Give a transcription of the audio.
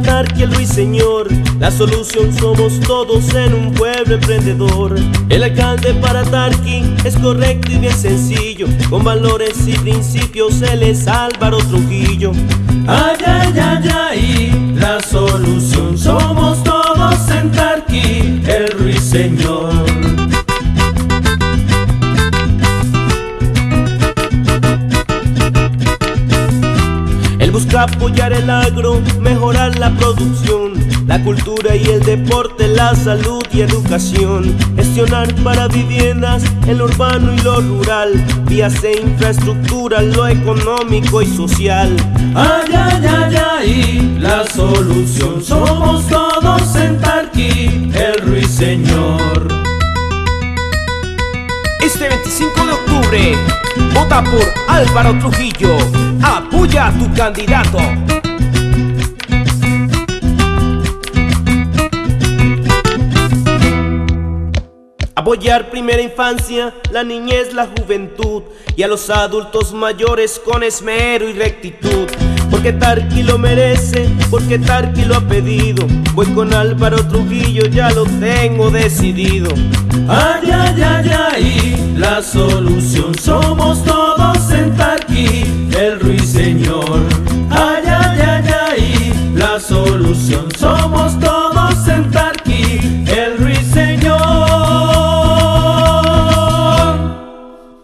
Tarqui el ruiseñor. La solución somos todos en un pueblo emprendedor. El alcalde para Tarqui es correcto y bien sencillo. Con valores y principios él es Álvaro Trujillo. Ay, ay, ay, ay, la solución somos todos en Tarqui, el ruiseñor. Busca apoyar el agro, mejorar la producción, la cultura y el deporte, la salud y educación, gestionar para viviendas en lo urbano y lo rural, vías e infraestructura, lo económico y social. Ay, ay, ay, ay, la solución somos todos en Tarqui, el ruiseñor. Este 25 de octubre, vota por Álvaro Trujillo. Tu candidato. Apoyar primera infancia, la niñez, la juventud y a los adultos mayores con esmero y rectitud. Porque Tarqui lo merece, porque Tarqui lo ha pedido. Voy con Álvaro Trujillo, ya lo tengo decidido. Ay, ay, ay, ay, la solución somos todos